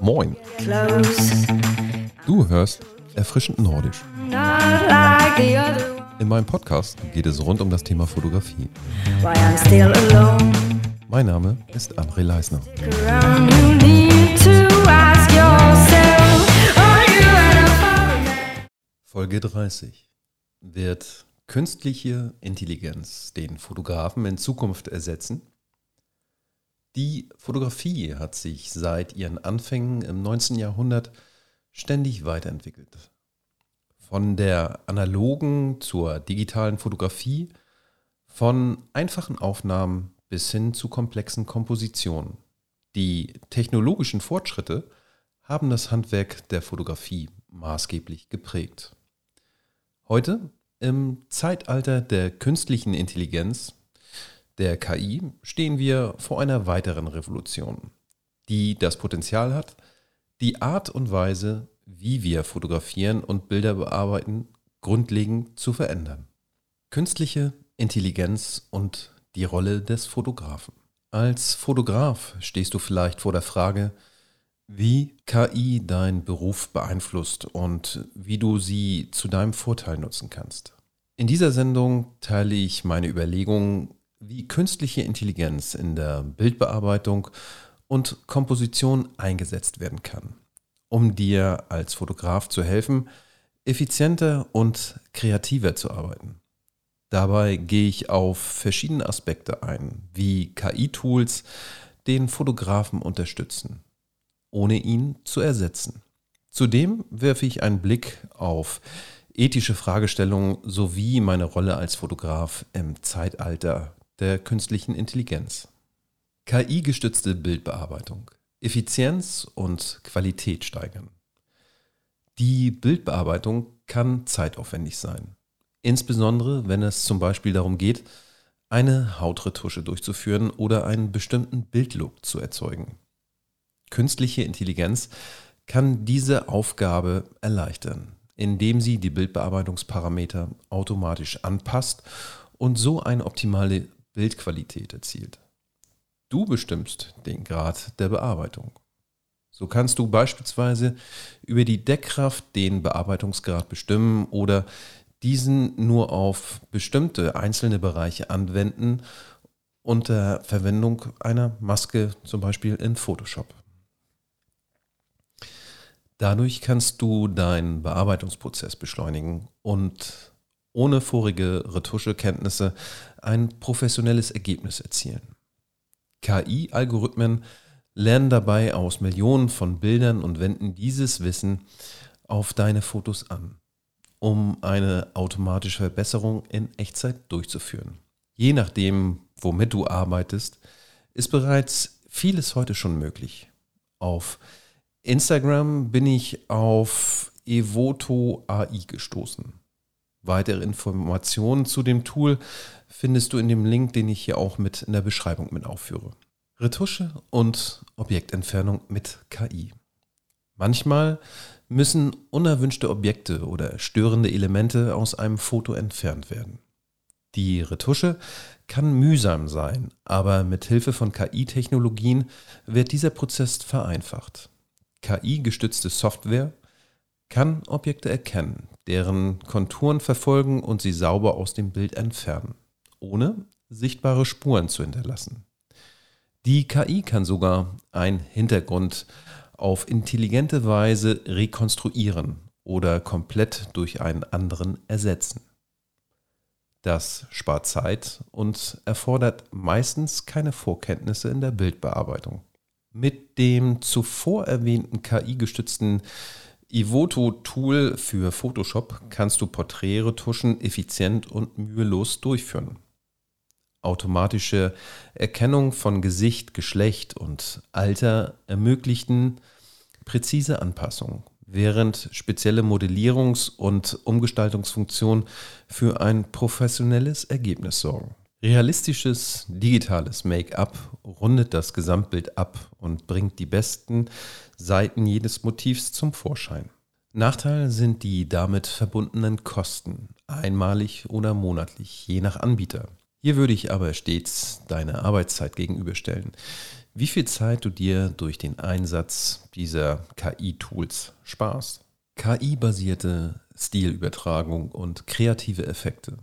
Moin, du hörst Erfrischend Nordisch. In meinem Podcast geht es rund um das Thema Fotografie. Mein Name ist André Leisner. Folge 30. Wird künstliche Intelligenz den Fotografen in Zukunft ersetzen? Die Fotografie hat sich seit ihren Anfängen im 19. Jahrhundert ständig weiterentwickelt. Von der analogen zur digitalen Fotografie, von einfachen Aufnahmen bis hin zu komplexen Kompositionen. Die technologischen Fortschritte haben das Handwerk der Fotografie maßgeblich geprägt. Heute, im Zeitalter der künstlichen Intelligenz, der KI, stehen wir vor einer weiteren Revolution, die das Potenzial hat, die Art und Weise, wie wir fotografieren und Bilder bearbeiten, grundlegend zu verändern. Künstliche Intelligenz und die Rolle des Fotografen. Als Fotograf stehst du vielleicht vor der Frage, wie KI deinen Beruf beeinflusst und wie du sie zu deinem Vorteil nutzen kannst. In dieser Sendung teile ich meine Überlegungen, wie künstliche Intelligenz in der Bildbearbeitung und Komposition eingesetzt werden kann, um dir als Fotograf zu helfen, effizienter und kreativer zu arbeiten. Dabei gehe ich auf verschiedene Aspekte ein, wie KI-Tools den Fotografen unterstützen, ohne ihn zu ersetzen. Zudem werfe ich einen Blick auf ethische Fragestellungen sowie meine Rolle als Fotograf im Zeitalter der künstlichen Intelligenz. KI-gestützte Bildbearbeitung. Effizienz und Qualität steigern. Die Bildbearbeitung kann zeitaufwendig sein. Insbesondere, wenn es zum Beispiel darum geht, eine Hautretusche durchzuführen oder einen bestimmten Bildlook zu erzeugen. Künstliche Intelligenz kann diese Aufgabe erleichtern, indem sie die Bildbearbeitungsparameter automatisch anpasst und so eine optimale Bildqualität erzielt. Du bestimmst den Grad der Bearbeitung. So kannst du beispielsweise über die Deckkraft den Bearbeitungsgrad bestimmen oder diesen nur auf bestimmte einzelne Bereiche anwenden unter Verwendung einer Maske, zum Beispiel in Photoshop. Dadurch kannst du deinen Bearbeitungsprozess beschleunigen und ohne vorige Retuschekenntnisse ein professionelles Ergebnis erzielen. KI-Algorithmen lernen dabei aus Millionen von Bildern und wenden dieses Wissen auf deine Fotos an, um eine automatische Verbesserung in Echtzeit durchzuführen. Je nachdem, womit du arbeitest, ist bereits vieles heute schon möglich. Auf Instagram bin ich auf Evoto AI gestoßen. Weitere Informationen zu dem Tool findest du in dem Link, den ich hier auch mit in der Beschreibung mit aufführe. Retusche und Objektentfernung mit KI. Manchmal müssen unerwünschte Objekte oder störende Elemente aus einem Foto entfernt werden. Die Retusche kann mühsam sein, aber mit Hilfe von KI-Technologien wird dieser Prozess vereinfacht. KI-gestützte Software kann Objekte erkennen, deren Konturen verfolgen und sie sauber aus dem Bild entfernen, ohne sichtbare Spuren zu hinterlassen. Die KI kann sogar einen Hintergrund auf intelligente Weise rekonstruieren oder komplett durch einen anderen ersetzen. Das spart Zeit und erfordert meistens keine Vorkenntnisse in der Bildbearbeitung. Mit dem zuvor erwähnten KI-gestützten Ivoto-Tool für Photoshop kannst du Porträtretuschen effizient und mühelos durchführen. Automatische Erkennung von Gesicht, Geschlecht und Alter ermöglichten präzise Anpassungen, während spezielle Modellierungs- und Umgestaltungsfunktionen für ein professionelles Ergebnis sorgen. Realistisches digitales Make-up rundet das Gesamtbild ab und bringt die besten Seiten jedes Motivs zum Vorschein. Nachteil sind die damit verbundenen Kosten, einmalig oder monatlich, je nach Anbieter. Hier würde ich aber stets deine Arbeitszeit gegenüberstellen. Wie viel Zeit du dir durch den Einsatz dieser KI-Tools sparst. KI-basierte Stilübertragung und kreative Effekte.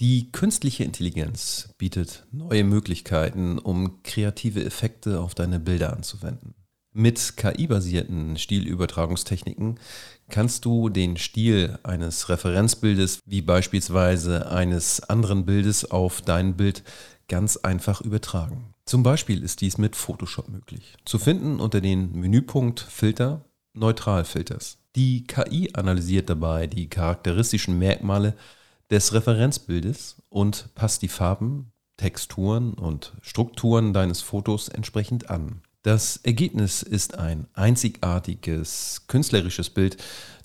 Die künstliche Intelligenz bietet neue Möglichkeiten, um kreative Effekte auf deine Bilder anzuwenden. Mit KI-basierten Stilübertragungstechniken kannst du den Stil eines Referenzbildes wie beispielsweise eines anderen Bildes auf dein Bild ganz einfach übertragen. Zum Beispiel ist dies mit Photoshop möglich. Zu finden unter den Menüpunkt Filter, Neutralfilters. Die KI analysiert dabei die charakteristischen Merkmale des Referenzbildes und passt die Farben, Texturen und Strukturen deines Fotos entsprechend an. Das Ergebnis ist ein einzigartiges künstlerisches Bild,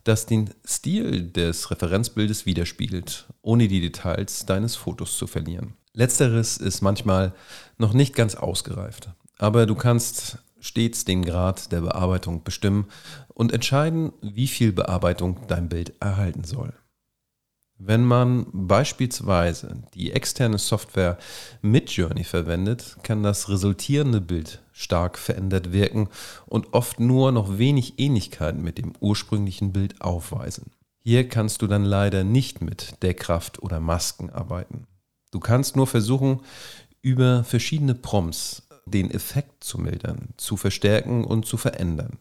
das den Stil des Referenzbildes widerspiegelt, ohne die Details deines Fotos zu verlieren. Letzteres ist manchmal noch nicht ganz ausgereift, aber du kannst stets den Grad der Bearbeitung bestimmen und entscheiden, wie viel Bearbeitung dein Bild erhalten soll. Wenn man beispielsweise die externe Software Midjourney verwendet, kann das resultierende Bild stark verändert wirken und oft nur noch wenig Ähnlichkeit mit dem ursprünglichen Bild aufweisen. Hier kannst du dann leider nicht mit Deckkraft oder Masken arbeiten. Du kannst nur versuchen, über verschiedene Prompts den Effekt zu mildern, zu verstärken und zu verändern.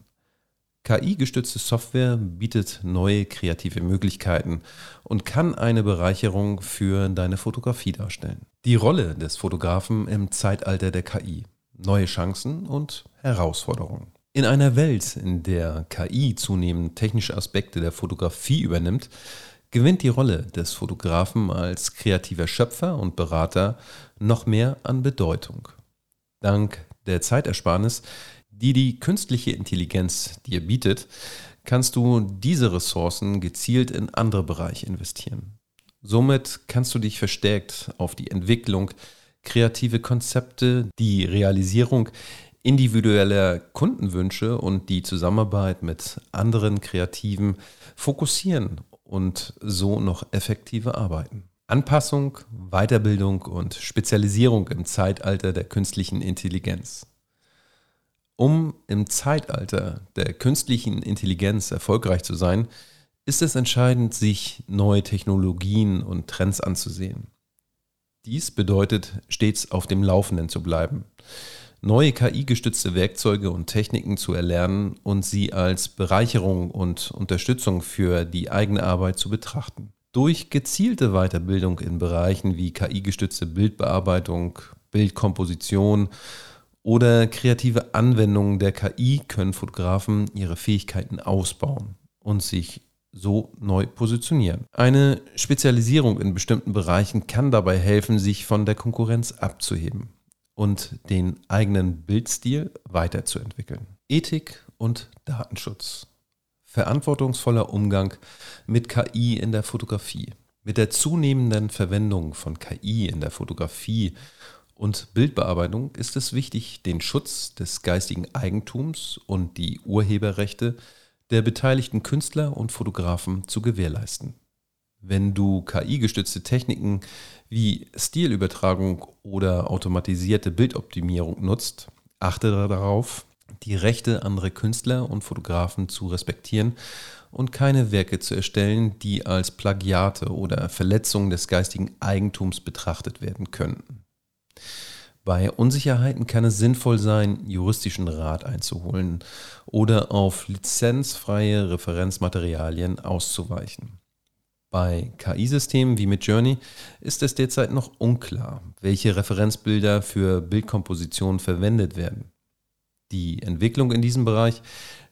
KI-gestützte Software bietet neue kreative Möglichkeiten und kann eine Bereicherung für deine Fotografie darstellen. Die Rolle des Fotografen im Zeitalter der KI. Neue Chancen und Herausforderungen. In einer Welt, in der KI zunehmend technische Aspekte der Fotografie übernimmt, gewinnt die Rolle des Fotografen als kreativer Schöpfer und Berater noch mehr an Bedeutung. Dank der Zeitersparnis die die künstliche Intelligenz dir bietet, kannst du diese Ressourcen gezielt in andere Bereiche investieren. Somit kannst du dich verstärkt auf die Entwicklung, kreative Konzepte, die Realisierung individueller Kundenwünsche und die Zusammenarbeit mit anderen Kreativen fokussieren und so noch effektiver arbeiten. Anpassung, Weiterbildung und Spezialisierung im Zeitalter der künstlichen Intelligenz. Im Zeitalter der künstlichen Intelligenz erfolgreich zu sein, ist es entscheidend, sich neue Technologien und Trends anzusehen. Dies bedeutet, stets auf dem Laufenden zu bleiben, neue KI-gestützte Werkzeuge und Techniken zu erlernen und sie als Bereicherung und Unterstützung für die eigene Arbeit zu betrachten. Durch gezielte Weiterbildung in Bereichen wie KI-gestützte Bildbearbeitung, Bildkomposition oder kreative Anwendungen der KI können Fotografen ihre Fähigkeiten ausbauen und sich so neu positionieren. Eine Spezialisierung in bestimmten Bereichen kann dabei helfen, sich von der Konkurrenz abzuheben und den eigenen Bildstil weiterzuentwickeln. Ethik und Datenschutz. Verantwortungsvoller Umgang mit KI in der Fotografie. Mit der zunehmenden Verwendung von KI in der Fotografie und Bildbearbeitung ist es wichtig, den Schutz des geistigen Eigentums und die Urheberrechte der beteiligten Künstler und Fotografen zu gewährleisten. Wenn du KI-gestützte Techniken wie Stilübertragung oder automatisierte Bildoptimierung nutzt, achte darauf, die Rechte anderer Künstler und Fotografen zu respektieren und keine Werke zu erstellen, die als Plagiate oder Verletzung des geistigen Eigentums betrachtet werden könnten. Bei Unsicherheiten kann es sinnvoll sein, juristischen Rat einzuholen oder auf lizenzfreie Referenzmaterialien auszuweichen. Bei KI-Systemen wie Midjourney ist es derzeit noch unklar, welche Referenzbilder für Bildkompositionen verwendet werden. Die Entwicklung in diesem Bereich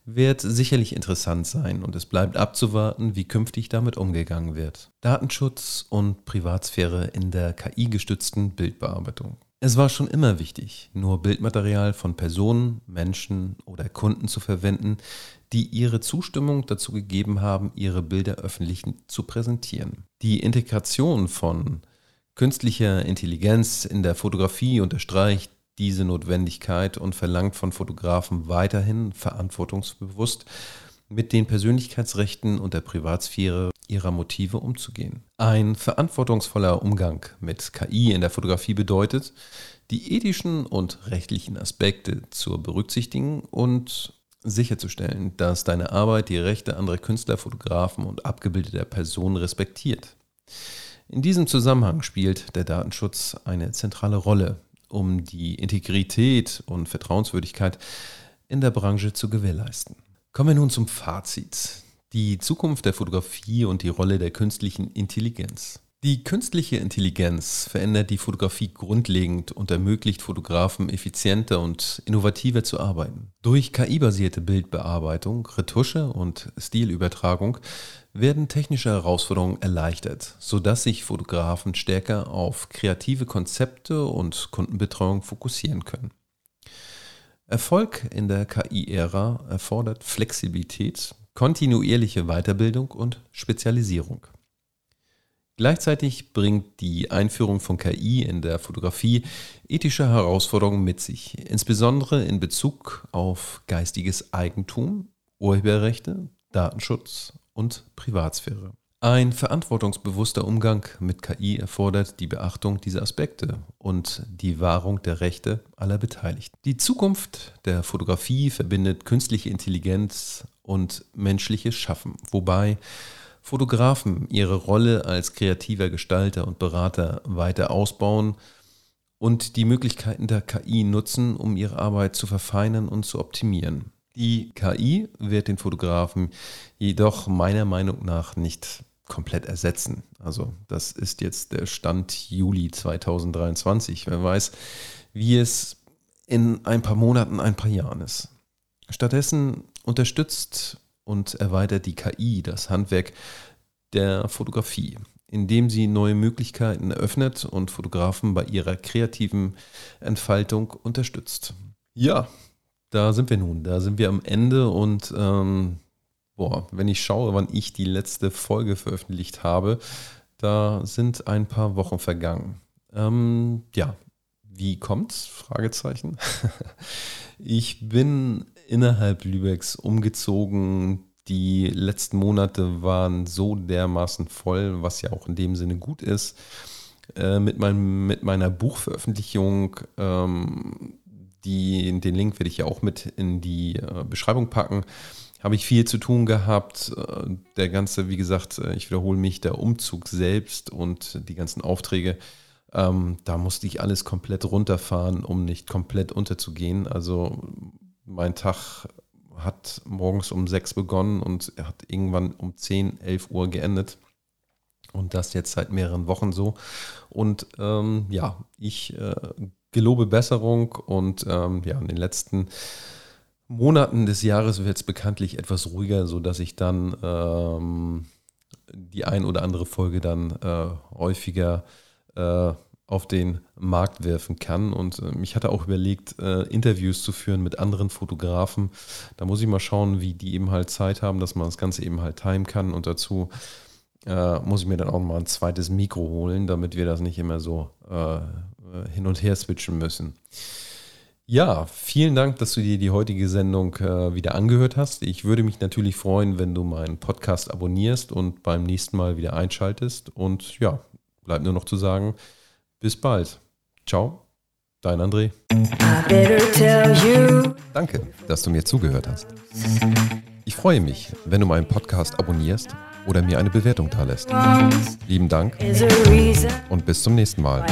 wird sicherlich interessant sein und es bleibt abzuwarten, wie künftig damit umgegangen wird. Datenschutz und Privatsphäre in der KI-gestützten Bildbearbeitung. Es war schon immer wichtig, nur Bildmaterial von Personen, Menschen oder Kunden zu verwenden, die ihre Zustimmung dazu gegeben haben, ihre Bilder öffentlich zu präsentieren. Die Integration von künstlicher Intelligenz in der Fotografie unterstreicht diese Notwendigkeit und verlangt von Fotografen weiterhin verantwortungsbewusst mit den Persönlichkeitsrechten und der Privatsphäre ihrer Motive umzugehen. Ein verantwortungsvoller Umgang mit KI in der Fotografie bedeutet, die ethischen und rechtlichen Aspekte zu berücksichtigen und sicherzustellen, dass deine Arbeit die Rechte anderer Künstler, Fotografen und abgebildeter Personen respektiert. In diesem Zusammenhang spielt der Datenschutz eine zentrale Rolle, um die Integrität und Vertrauenswürdigkeit in der Branche zu gewährleisten. Kommen wir nun zum Fazit. Die Zukunft der Fotografie und die Rolle der künstlichen Intelligenz. Die künstliche Intelligenz verändert die Fotografie grundlegend und ermöglicht Fotografen effizienter und innovativer zu arbeiten. Durch KI-basierte Bildbearbeitung, Retusche und Stilübertragung werden technische Herausforderungen erleichtert, sodass sich Fotografen stärker auf kreative Konzepte und Kundenbetreuung fokussieren können. Erfolg in der KI-Ära erfordert Flexibilität, kontinuierliche Weiterbildung und Spezialisierung. Gleichzeitig bringt die Einführung von KI in der Fotografie ethische Herausforderungen mit sich, insbesondere in Bezug auf geistiges Eigentum, Urheberrechte, Datenschutz und Privatsphäre. Ein verantwortungsbewusster Umgang mit KI erfordert die Beachtung dieser Aspekte und die Wahrung der Rechte aller Beteiligten. Die Zukunft der Fotografie verbindet künstliche Intelligenz und menschliches Schaffen, wobei Fotografen ihre Rolle als kreativer Gestalter und Berater weiter ausbauen und die Möglichkeiten der KI nutzen, um ihre Arbeit zu verfeinern und zu optimieren. Die KI wird den Fotografen jedoch meiner Meinung nach nicht komplett ersetzen. Also das ist jetzt der Stand Juli 2023. Wer weiß, wie es in ein paar Monaten, ein paar Jahren ist. Stattdessen unterstützt und erweitert die KI das Handwerk der Fotografie, indem sie neue Möglichkeiten eröffnet und Fotografen bei ihrer kreativen Entfaltung unterstützt. Ja, da sind wir nun, da sind wir am Ende und ähm, boah, wenn ich schaue, wann ich die letzte Folge veröffentlicht habe, da sind ein paar Wochen vergangen. Ähm, ja, wie kommt's? Fragezeichen. ich bin innerhalb Lübecks umgezogen. Die letzten Monate waren so dermaßen voll, was ja auch in dem Sinne gut ist. Äh, mit, meinem, mit meiner Buchveröffentlichung, ähm, die, den Link werde ich ja auch mit in die äh, Beschreibung packen, habe ich viel zu tun gehabt. Äh, der ganze, wie gesagt, äh, ich wiederhole mich, der Umzug selbst und die ganzen Aufträge ähm, da musste ich alles komplett runterfahren, um nicht komplett unterzugehen. Also mein Tag hat morgens um sechs begonnen und hat irgendwann um 10, 11 Uhr geendet. Und das jetzt seit mehreren Wochen so. Und ähm, ja, ich äh, gelobe Besserung und ähm, ja, in den letzten Monaten des Jahres wird es bekanntlich etwas ruhiger, sodass ich dann ähm, die ein oder andere Folge dann äh, häufiger äh, auf den Markt werfen kann. Und äh, ich hatte auch überlegt, äh, Interviews zu führen mit anderen Fotografen. Da muss ich mal schauen, wie die eben halt Zeit haben, dass man das Ganze eben halt timen kann. Und dazu äh, muss ich mir dann auch mal ein zweites Mikro holen, damit wir das nicht immer so äh, äh, hin und her switchen müssen. Ja, vielen Dank, dass du dir die heutige Sendung äh, wieder angehört hast. Ich würde mich natürlich freuen, wenn du meinen Podcast abonnierst und beim nächsten Mal wieder einschaltest. Und ja, bleibt nur noch zu sagen, bis bald. Ciao, dein André. Danke, dass du mir zugehört hast. Ich freue mich, wenn du meinen Podcast abonnierst oder mir eine Bewertung da lässt. Lieben Dank und bis zum nächsten Mal.